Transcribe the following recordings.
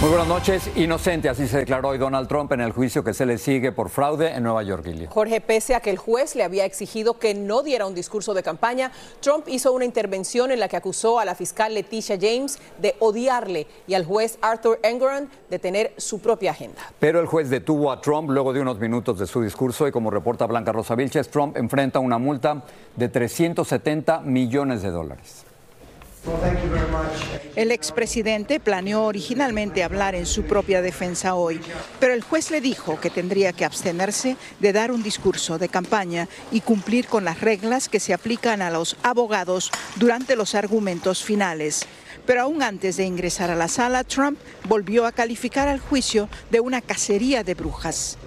Muy buenas noches. Inocente, así se declaró hoy Donald Trump en el juicio que se le sigue por fraude en Nueva York, Gilio. Jorge, pese a que el juez le había exigido que no diera un discurso de campaña, Trump hizo una intervención en la que acusó a la fiscal Leticia James de odiarle y al juez Arthur Engoron de tener su propia agenda. Pero el juez detuvo a Trump luego de unos minutos de su discurso y como reporta Blanca Rosa Vilches, Trump enfrenta una multa de 370 millones de dólares. El expresidente planeó originalmente hablar en su propia defensa hoy, pero el juez le dijo que tendría que abstenerse de dar un discurso de campaña y cumplir con las reglas que se aplican a los abogados durante los argumentos finales. Pero aún antes de ingresar a la sala, Trump volvió a calificar al juicio de una cacería de brujas.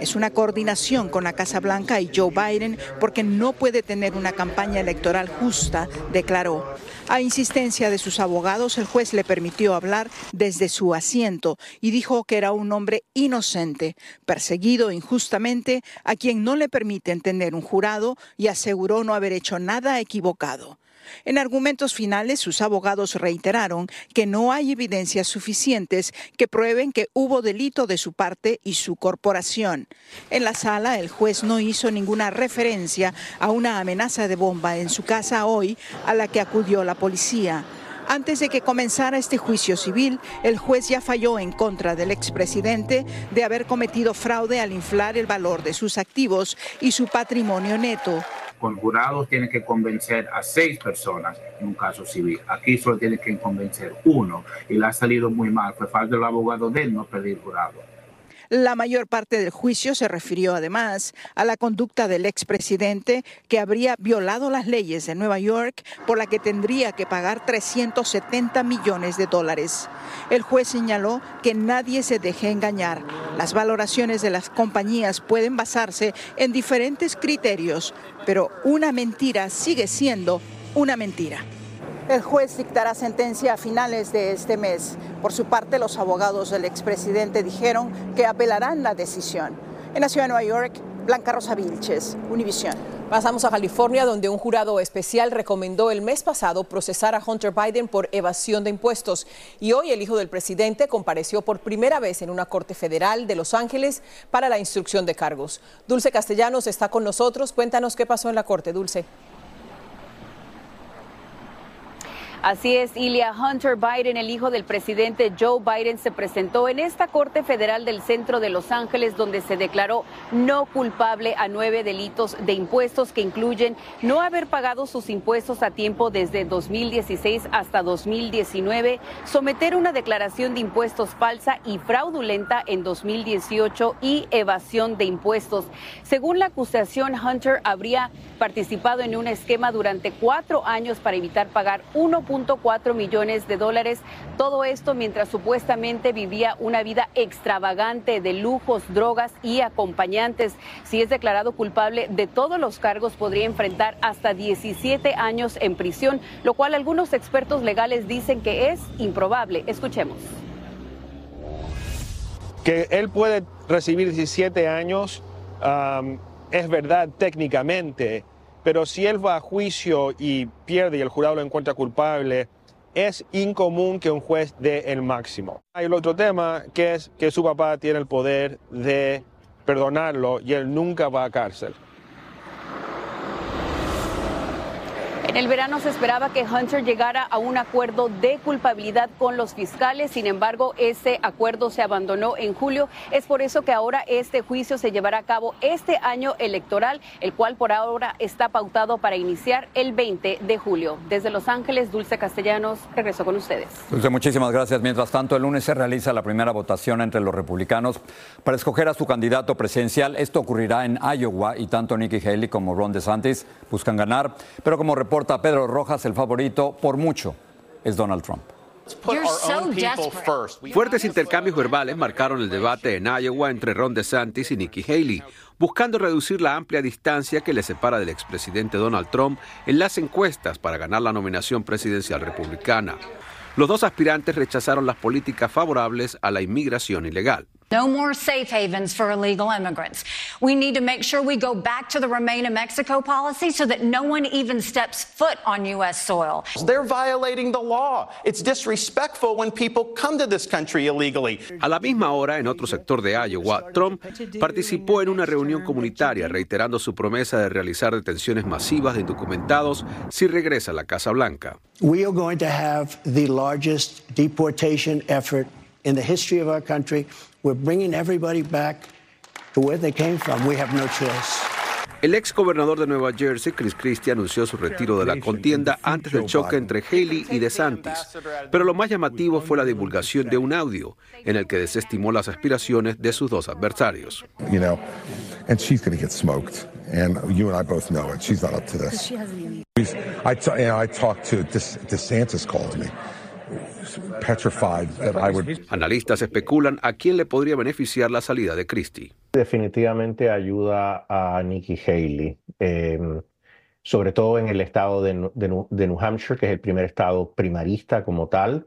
Es una coordinación con la Casa Blanca y Joe Biden porque no puede tener una campaña electoral justa, declaró. A insistencia de sus abogados, el juez le permitió hablar desde su asiento y dijo que era un hombre inocente, perseguido injustamente, a quien no le permiten tener un jurado y aseguró no haber hecho nada equivocado. En argumentos finales, sus abogados reiteraron que no hay evidencias suficientes que prueben que hubo delito de su parte y su corporación. En la sala, el juez no hizo ninguna referencia a una amenaza de bomba en su casa hoy a la que acudió la policía. Antes de que comenzara este juicio civil, el juez ya falló en contra del expresidente de haber cometido fraude al inflar el valor de sus activos y su patrimonio neto con jurados tiene que convencer a seis personas en un caso civil. Aquí solo tiene que convencer uno y le ha salido muy mal. Fue falta del abogado de no pedir jurado. La mayor parte del juicio se refirió además a la conducta del expresidente que habría violado las leyes de Nueva York por la que tendría que pagar 370 millones de dólares. El juez señaló que nadie se deje engañar. Las valoraciones de las compañías pueden basarse en diferentes criterios, pero una mentira sigue siendo una mentira. El juez dictará sentencia a finales de este mes. Por su parte, los abogados del expresidente dijeron que apelarán la decisión. En la ciudad de Nueva York, Blanca Rosa Vilches, Univisión. Pasamos a California, donde un jurado especial recomendó el mes pasado procesar a Hunter Biden por evasión de impuestos. Y hoy el hijo del presidente compareció por primera vez en una corte federal de Los Ángeles para la instrucción de cargos. Dulce Castellanos está con nosotros. Cuéntanos qué pasó en la corte, Dulce. Así es, Ilya Hunter Biden, el hijo del presidente Joe Biden, se presentó en esta Corte Federal del Centro de Los Ángeles, donde se declaró no culpable a nueve delitos de impuestos que incluyen no haber pagado sus impuestos a tiempo desde 2016 hasta 2019, someter una declaración de impuestos falsa y fraudulenta en 2018 y evasión de impuestos. Según la acusación, Hunter habría participado en un esquema durante cuatro años para evitar pagar 1.4 millones de dólares. Todo esto mientras supuestamente vivía una vida extravagante de lujos, drogas y acompañantes. Si es declarado culpable de todos los cargos, podría enfrentar hasta 17 años en prisión, lo cual algunos expertos legales dicen que es improbable. Escuchemos. Que él puede recibir 17 años. Es verdad técnicamente, pero si él va a juicio y pierde y el jurado lo encuentra culpable, es incomún que un juez dé el máximo. Hay el otro tema que es que su papá tiene el poder de perdonarlo y él nunca va a cárcel. El verano se esperaba que Hunter llegara a un acuerdo de culpabilidad con los fiscales, sin embargo, ese acuerdo se abandonó en julio. Es por eso que ahora este juicio se llevará a cabo este año electoral, el cual por ahora está pautado para iniciar el 20 de julio. Desde Los Ángeles, Dulce Castellanos, regreso con ustedes. Dulce, muchísimas gracias. Mientras tanto, el lunes se realiza la primera votación entre los republicanos para escoger a su candidato presidencial. Esto ocurrirá en Iowa y tanto Nikki Haley como Ron DeSantis buscan ganar, pero como reporta Pedro Rojas, el favorito por mucho es Donald Trump. Fuertes intercambios verbales marcaron el debate en Iowa entre Ron DeSantis y Nikki Haley, buscando reducir la amplia distancia que le separa del expresidente Donald Trump en las encuestas para ganar la nominación presidencial republicana. Los dos aspirantes rechazaron las políticas favorables a la inmigración ilegal. No more safe havens for illegal immigrants. We need to make sure we go back to the Remain in Mexico policy so that no one even steps foot on U.S. soil. They're violating the law. It's disrespectful when people come to this country illegally. A la misma hora, en otro sector de Iowa, Trump participó en una reunión comunitaria reiterando su promesa de realizar detenciones masivas de indocumentados si regresa a la Casa Blanca. We are going to have the largest deportation effort in the history of our country. We're bringing everybody back to where they came from. We have no choice. El ex gobernador de Nueva Jersey, Chris Christie, anunció su retiro de la contienda antes del choque entre Haley y DeSantis. Pero lo más llamativo fue la divulgación de un audio en el que desestimó las aspiraciones de sus dos adversarios. You know, and she's going to get smoked. And you and I both know it. She's not up to this. I, t- you know, I talked to Des- DeSantis called me. Analistas especulan a quién le podría beneficiar la salida de Christie. Definitivamente ayuda a Nikki Haley, eh, sobre todo en el estado de New Hampshire, que es el primer estado primarista como tal.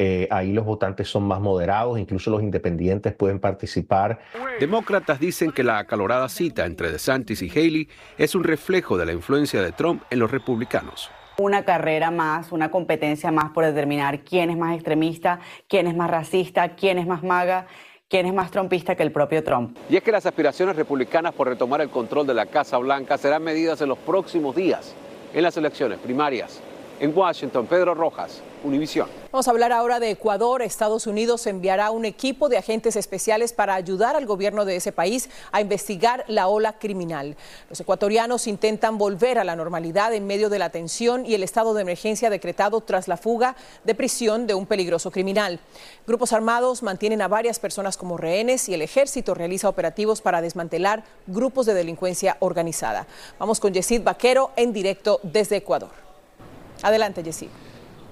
Eh, ahí los votantes son más moderados, incluso los independientes pueden participar. Demócratas dicen que la acalorada cita entre DeSantis y Haley es un reflejo de la influencia de Trump en los republicanos. Una carrera más, una competencia más por determinar quién es más extremista, quién es más racista, quién es más maga, quién es más trompista que el propio Trump. Y es que las aspiraciones republicanas por retomar el control de la Casa Blanca serán medidas en los próximos días en las elecciones primarias. En Washington, Pedro Rojas, Univisión. Vamos a hablar ahora de Ecuador. Estados Unidos enviará un equipo de agentes especiales para ayudar al gobierno de ese país a investigar la ola criminal. Los ecuatorianos intentan volver a la normalidad en medio de la tensión y el estado de emergencia decretado tras la fuga de prisión de un peligroso criminal. Grupos armados mantienen a varias personas como rehenes y el ejército realiza operativos para desmantelar grupos de delincuencia organizada. Vamos con Yesid Vaquero en directo desde Ecuador. Adelante, Yesid.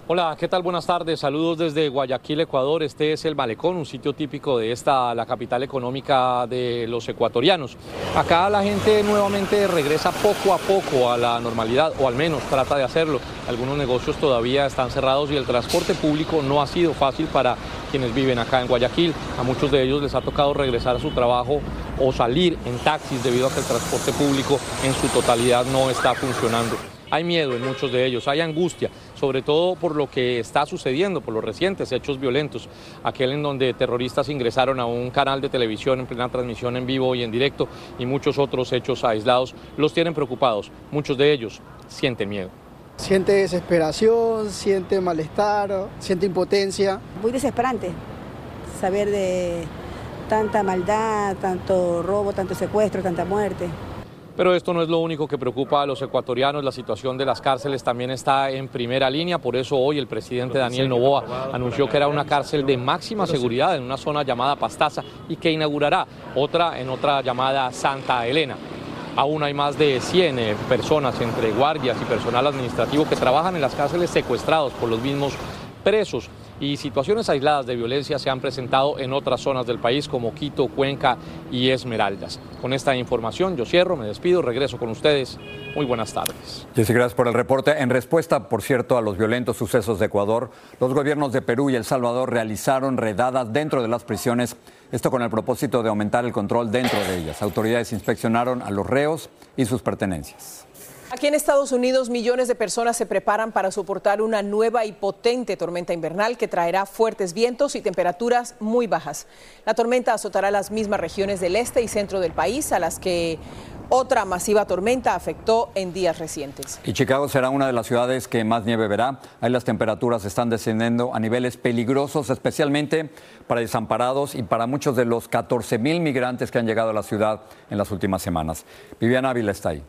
Hola, ¿qué tal? Buenas tardes. Saludos desde Guayaquil, Ecuador. Este es el Malecón, un sitio típico de esta, la capital económica de los ecuatorianos. Acá la gente nuevamente regresa poco a poco a la normalidad, o al menos trata de hacerlo. Algunos negocios todavía están cerrados y el transporte público no ha sido fácil para quienes viven acá en Guayaquil. A muchos de ellos les ha tocado regresar a su trabajo o salir en taxis debido a que el transporte público en su totalidad no está funcionando. Hay miedo en muchos de ellos, hay angustia, sobre todo por lo que está sucediendo, por los recientes hechos violentos, aquel en donde terroristas ingresaron a un canal de televisión en plena transmisión en vivo y en directo y muchos otros hechos aislados los tienen preocupados. Muchos de ellos sienten miedo. Siente desesperación, siente malestar, siente impotencia. Muy desesperante saber de tanta maldad, tanto robo, tanto secuestro, tanta muerte. Pero esto no es lo único que preocupa a los ecuatorianos, la situación de las cárceles también está en primera línea, por eso hoy el presidente Daniel Novoa anunció que era una cárcel de máxima seguridad en una zona llamada Pastaza y que inaugurará otra en otra llamada Santa Elena. Aún hay más de 100 eh, personas entre guardias y personal administrativo que trabajan en las cárceles secuestrados por los mismos presos y situaciones aisladas de violencia se han presentado en otras zonas del país como Quito, Cuenca y Esmeraldas. Con esta información yo cierro, me despido, regreso con ustedes. Muy buenas tardes. Jessy, gracias por el reporte. En respuesta, por cierto, a los violentos sucesos de Ecuador, los gobiernos de Perú y El Salvador realizaron redadas dentro de las prisiones, esto con el propósito de aumentar el control dentro de ellas. Autoridades inspeccionaron a los reos y sus pertenencias. Aquí en Estados Unidos, millones de personas se preparan para soportar una nueva y potente tormenta invernal que traerá fuertes vientos y temperaturas muy bajas. La tormenta azotará las mismas regiones del este y centro del país, a las que otra masiva tormenta afectó en días recientes. Y Chicago será una de las ciudades que más nieve verá. Ahí las temperaturas están descendiendo a niveles peligrosos, especialmente para desamparados y para muchos de los 14 mil migrantes que han llegado a la ciudad en las últimas semanas. Viviana Ávila está ahí.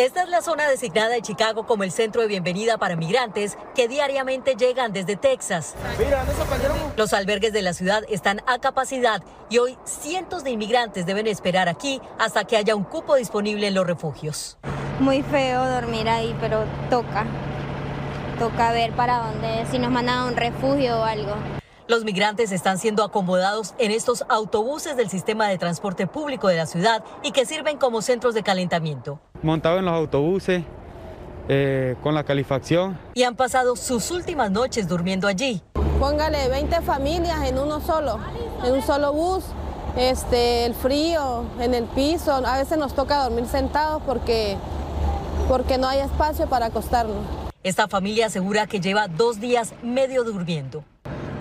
Esta es la zona designada en Chicago como el centro de bienvenida para migrantes que diariamente llegan desde Texas. Los albergues de la ciudad están a capacidad y hoy cientos de inmigrantes deben esperar aquí hasta que haya un cupo disponible en los refugios. Muy feo dormir ahí, pero toca. Toca ver para dónde, si nos mandan a un refugio o algo. Los migrantes están siendo acomodados en estos autobuses del sistema de transporte público de la ciudad y que sirven como centros de calentamiento. Montado en los autobuses, eh, con la calefacción. Y han pasado sus últimas noches durmiendo allí. Póngale 20 familias en uno solo, en un solo bus. Este, el frío, en el piso, a veces nos toca dormir sentados porque, porque no hay espacio para acostarnos. Esta familia asegura que lleva dos días medio durmiendo.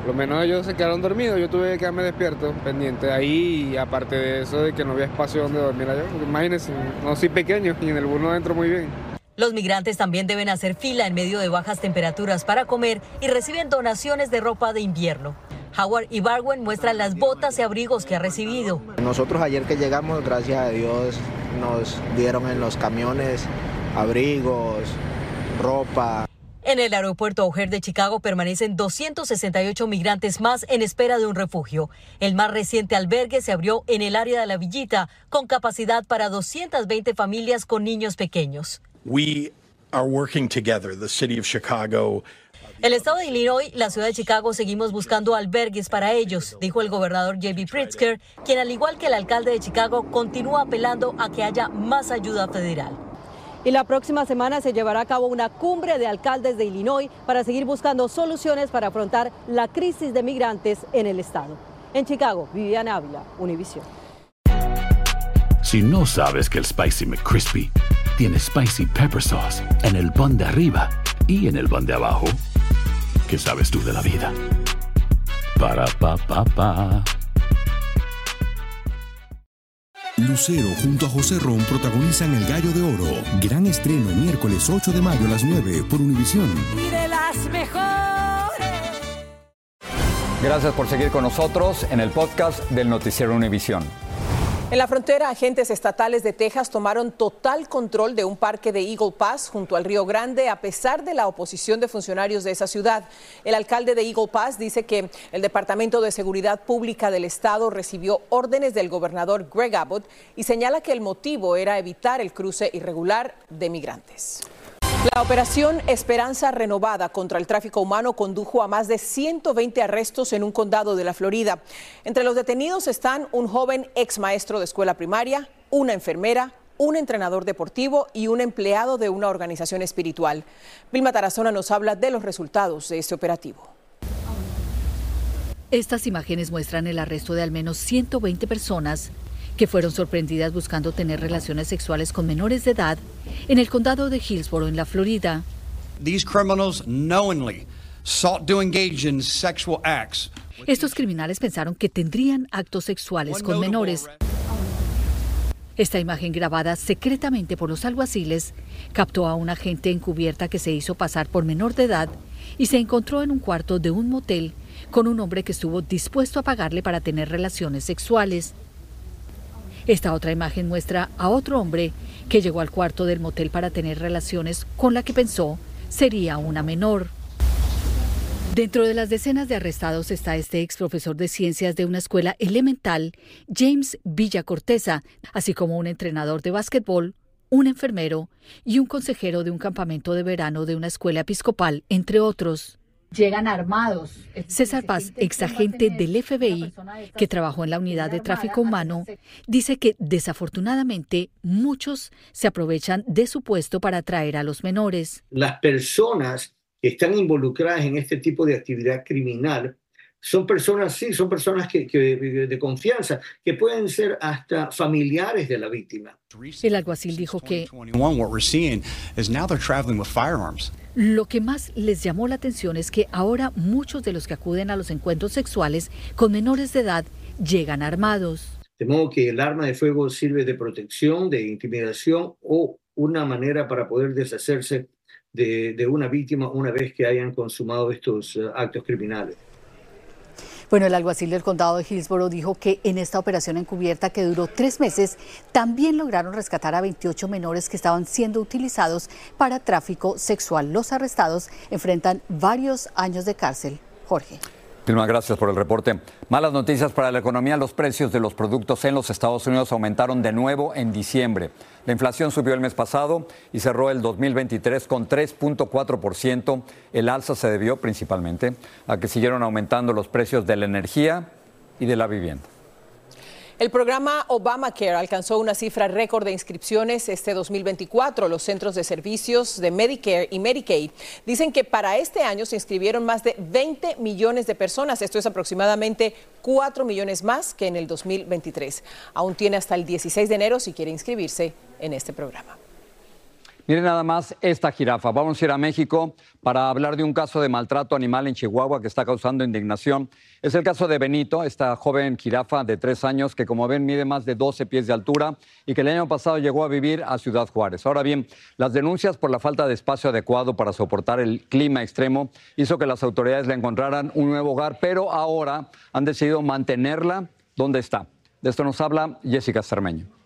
Lo menos ellos se quedaron dormidos, yo tuve que quedarme despierto, pendiente ahí, y aparte de eso, de que no había espacio donde dormir allá. Imagínense, no soy pequeño y en el bus no entro muy bien. Los migrantes también deben hacer fila en medio de bajas temperaturas para comer y reciben donaciones de ropa de invierno. Howard y Barwen muestran las botas y abrigos que ha recibido. Nosotros ayer que llegamos, gracias a Dios, nos dieron en los camiones abrigos, ropa. En el aeropuerto O'Hare de Chicago permanecen 268 migrantes más en espera de un refugio. El más reciente albergue se abrió en el área de la Villita, con capacidad para 220 familias con niños pequeños. We are working together, the city of Chicago. El estado de Illinois, la ciudad de Chicago, seguimos buscando albergues para ellos, dijo el gobernador J.B. Pritzker, quien al igual que el alcalde de Chicago continúa apelando a que haya más ayuda federal. Y la próxima semana se llevará a cabo una cumbre de alcaldes de Illinois para seguir buscando soluciones para afrontar la crisis de migrantes en el estado. En Chicago, Viviana Ávila, Univision. Si no sabes que el Spicy McCrispy tiene Spicy Pepper Sauce en el pan de arriba y en el pan de abajo, ¿qué sabes tú de la vida? Para, pa, pa, pa. Lucero junto a José Ron protagonizan El Gallo de Oro. Gran estreno miércoles 8 de mayo a las 9 por Univisión. Y de las mejores. Gracias por seguir con nosotros en el podcast del Noticiero Univisión. En la frontera, agentes estatales de Texas tomaron total control de un parque de Eagle Pass junto al Río Grande a pesar de la oposición de funcionarios de esa ciudad. El alcalde de Eagle Pass dice que el Departamento de Seguridad Pública del Estado recibió órdenes del gobernador Greg Abbott y señala que el motivo era evitar el cruce irregular de migrantes. La operación Esperanza Renovada contra el tráfico humano condujo a más de 120 arrestos en un condado de la Florida. Entre los detenidos están un joven ex maestro de escuela primaria, una enfermera, un entrenador deportivo y un empleado de una organización espiritual. Vilma Tarazona nos habla de los resultados de este operativo. Estas imágenes muestran el arresto de al menos 120 personas que fueron sorprendidas buscando tener relaciones sexuales con menores de edad en el condado de Hillsborough, en la Florida. These criminals knowingly sought to engage in sexual acts. Estos criminales pensaron que tendrían actos sexuales con menores. Esta imagen grabada secretamente por los alguaciles captó a una agente encubierta que se hizo pasar por menor de edad y se encontró en un cuarto de un motel con un hombre que estuvo dispuesto a pagarle para tener relaciones sexuales. Esta otra imagen muestra a otro hombre que llegó al cuarto del motel para tener relaciones con la que pensó sería una menor. Dentro de las decenas de arrestados está este ex profesor de ciencias de una escuela elemental, James Villacorteza, así como un entrenador de básquetbol, un enfermero y un consejero de un campamento de verano de una escuela episcopal, entre otros. Llegan armados. César Paz, exagente del FBI, que trabajó en la unidad de tráfico humano, dice que desafortunadamente muchos se aprovechan de su puesto para atraer a los menores. Las personas que están involucradas en este tipo de actividad criminal son personas, sí, son personas que, de confianza, que pueden ser hasta familiares de la víctima. El alguacil dijo que lo que más les llamó la atención es que ahora muchos de los que acuden a los encuentros sexuales con menores de edad llegan armados. De modo que el arma de fuego sirve de protección, de intimidación o una manera para poder deshacerse de, de una víctima una vez que hayan consumado estos eh, actos criminales. Bueno, el alguacil del condado de Hillsborough dijo que en esta operación encubierta que duró tres meses, también lograron rescatar a 28 menores que estaban siendo utilizados para tráfico sexual. Los arrestados enfrentan varios años de cárcel. Jorge. Muchísimas gracias por el reporte. Malas noticias para la economía. Los precios de los productos en los Estados Unidos aumentaron de nuevo en diciembre. La inflación subió el mes pasado y cerró el 2023 con 3.4%. El alza se debió principalmente a que siguieron aumentando los precios de la energía y de la vivienda. El programa Obamacare alcanzó una cifra récord de inscripciones este 2024. Los centros de servicios de Medicare y Medicaid dicen que para este año se inscribieron más de 20 millones de personas. Esto es aproximadamente 4 millones más que en el 2023. Aún tiene hasta el 16 de enero si quiere inscribirse en este programa. Miren nada más esta jirafa. Vamos a ir a México para hablar de un caso de maltrato animal en Chihuahua que está causando indignación. Es el caso de Benito, esta joven jirafa de tres años que como ven mide más de 12 pies de altura y que el año pasado llegó a vivir a Ciudad Juárez. Ahora bien, las denuncias por la falta de espacio adecuado para soportar el clima extremo hizo que las autoridades le encontraran un nuevo hogar, pero ahora han decidido mantenerla donde está. De esto nos habla Jessica Cermeño.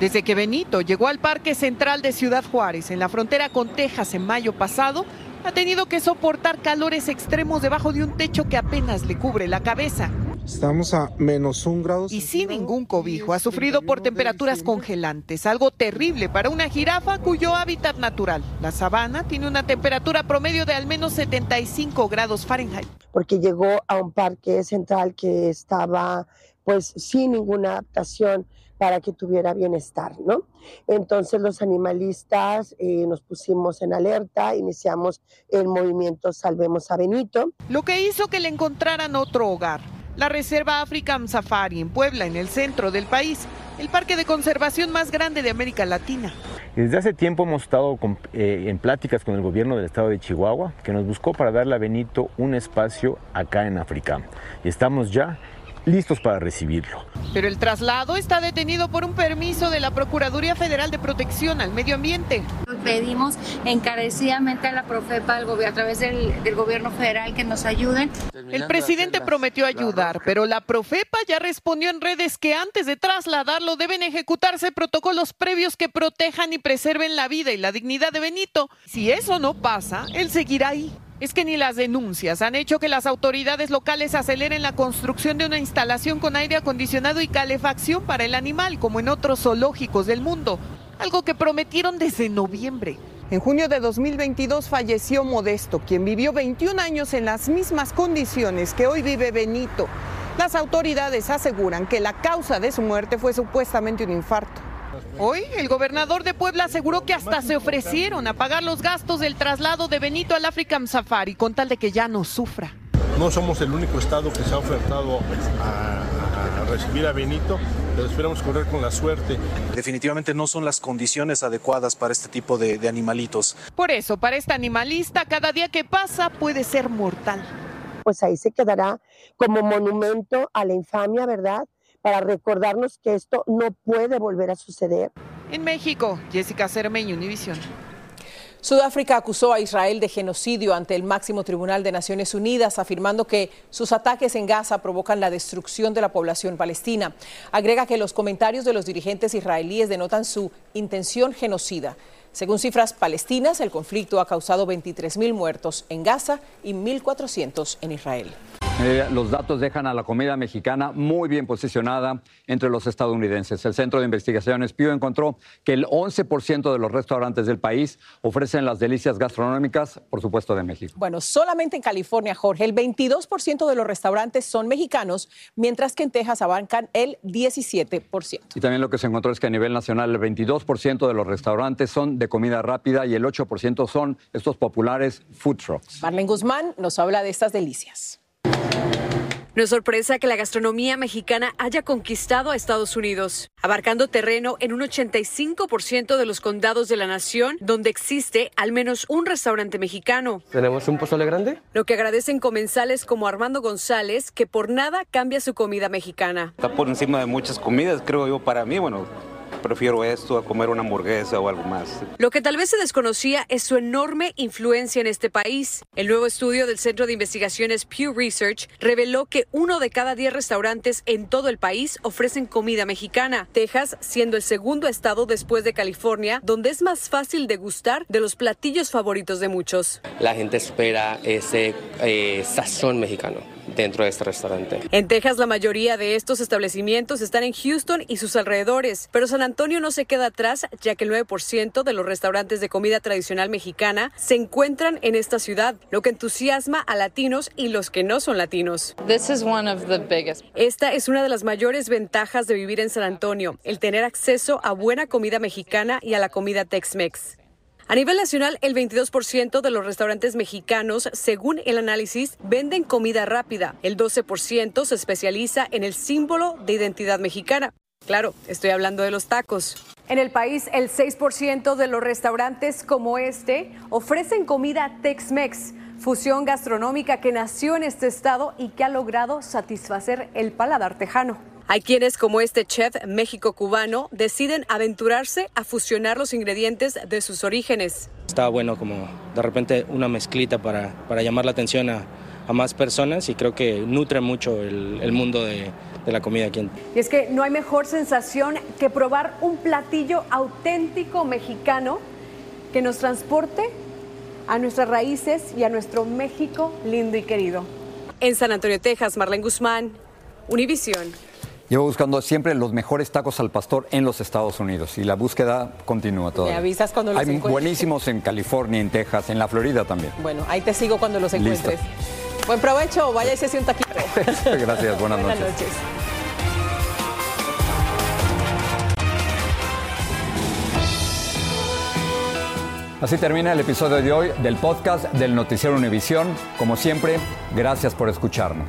Desde que Benito llegó al Parque Central de Ciudad Juárez, en la frontera con Texas en mayo pasado, ha tenido que soportar calores extremos debajo de un techo que apenas le cubre la cabeza. Estamos a menos un grado. Y sin ningún cobijo, ha sufrido por temperaturas congelantes, algo terrible para una jirafa cuyo hábitat natural, la sabana, tiene una temperatura promedio de al menos 75 grados Fahrenheit. Porque llegó a un parque central que estaba pues sin ninguna adaptación para que tuviera bienestar, ¿no? Entonces los animalistas eh, nos pusimos en alerta, iniciamos el movimiento Salvemos a Benito. Lo que hizo que le encontraran otro hogar, la Reserva African Safari en Puebla, en el centro del país, el parque de conservación más grande de América Latina. Desde hace tiempo hemos estado eh, en pláticas con el gobierno del estado de Chihuahua, que nos buscó para darle a Benito un espacio acá en África. Y estamos ya listos para recibirlo. Pero el traslado está detenido por un permiso de la Procuraduría Federal de Protección al Medio Ambiente. Pedimos encarecidamente a la Profepa a través del, del gobierno federal que nos ayuden. El presidente prometió ayudar, pero la Profepa ya respondió en redes que antes de trasladarlo deben ejecutarse protocolos previos que protejan y preserven la vida y la dignidad de Benito. Si eso no pasa, él seguirá ahí. Es que ni las denuncias han hecho que las autoridades locales aceleren la construcción de una instalación con aire acondicionado y calefacción para el animal, como en otros zoológicos del mundo, algo que prometieron desde noviembre. En junio de 2022 falleció Modesto, quien vivió 21 años en las mismas condiciones que hoy vive Benito. Las autoridades aseguran que la causa de su muerte fue supuestamente un infarto. Hoy, el gobernador de Puebla aseguró que hasta se ofrecieron a pagar los gastos del traslado de Benito al African Safari con tal de que ya no sufra. No somos el único estado que se ha ofertado a, recibir a Benito, pero esperamos correr con la suerte. Definitivamente no son las condiciones adecuadas para este tipo de, de animalitos. Por eso, para este animalista, cada día que pasa puede ser mortal. Pues ahí se quedará como monumento a la infamia, ¿verdad? Para recordarnos que esto no puede volver a suceder. En México, Jessica Cermeño, Univisión. Sudáfrica acusó a Israel de genocidio ante el máximo tribunal de Naciones Unidas, afirmando que sus ataques en Gaza provocan la destrucción de la población palestina. Agrega que los comentarios de los dirigentes israelíes denotan su intención genocida. Según cifras palestinas, el conflicto ha causado 23.000 muertos en Gaza y 1.400 en Israel. Eh, los datos dejan a la comida mexicana muy bien posicionada entre los estadounidenses. El Centro de Investigaciones Pew encontró que el 11% de los restaurantes del país ofrecen las delicias gastronómicas, por supuesto, de México. Bueno, solamente en California, Jorge, el 22% de los restaurantes son mexicanos, mientras que en Texas abarcan el 17%. Y también lo que se encontró es que a nivel nacional el 22% de los restaurantes son de comida rápida y el 8% son estos populares food trucks. Marlene Guzmán nos habla de estas delicias. No es sorpresa que la gastronomía mexicana haya conquistado a Estados Unidos, abarcando terreno en un 85% de los condados de la nación, donde existe al menos un restaurante mexicano. ¿Tenemos un pozole grande? Lo que agradecen comensales como Armando González, que por nada cambia su comida mexicana. Está por encima de muchas comidas, creo yo, para mí, bueno, prefiero esto a comer una hamburguesa o algo más. Lo que tal vez se desconocía es su enorme influencia en este país. El nuevo estudio del Centro de Investigaciones Pew Research reveló que uno de cada diez restaurantes en todo el país ofrecen comida mexicana, Texas siendo el segundo estado después de California donde es más fácil degustar de los platillos favoritos de muchos. La gente espera ese eh, sazón mexicano dentro de este restaurante. En Texas la mayoría de estos establecimientos están en Houston y sus alrededores, pero San Antonio no se queda atrás ya que el 9% de los restaurantes de comida tradicional mexicana se encuentran en esta ciudad, lo que entusiasma a latinos y los que no son latinos. Esta es una de las mayores ventajas de vivir en San Antonio, el tener acceso a buena comida mexicana y a la comida Tex-Mex. A nivel nacional, el 22% de los restaurantes mexicanos, según el análisis, venden comida rápida. El 12% se especializa en el símbolo de identidad mexicana. Claro, estoy hablando de los tacos. En el país, el 6% de los restaurantes como este ofrecen comida Tex-Mex, fusión gastronómica que nació en este estado y que ha logrado satisfacer el paladar tejano. Hay quienes, como este chef México-cubano, deciden aventurarse a fusionar los ingredientes de sus orígenes. Está bueno como de repente una mezclita para, para llamar la atención a, a, más personas y creo que nutre mucho el, el mundo de, de la comida aquí. Y es que no hay mejor sensación que probar un platillo auténtico mexicano que nos transporte a nuestras raíces y a nuestro México lindo y querido. En San Antonio, Texas, Marlene Guzmán, Univisión. Llevo buscando siempre los mejores tacos al pastor en los Estados Unidos y la búsqueda continúa todavía. Me avisas cuando los Hay encuentres. buenísimos en California, en Texas, en la Florida también. Bueno, ahí te sigo cuando los Listo. encuentres. Buen provecho, vaya y se un taquito. Gracias, buenas, Buenas noches. noches. Así termina el episodio de hoy del podcast del Noticiero Univisión. Como siempre, gracias por escucharnos.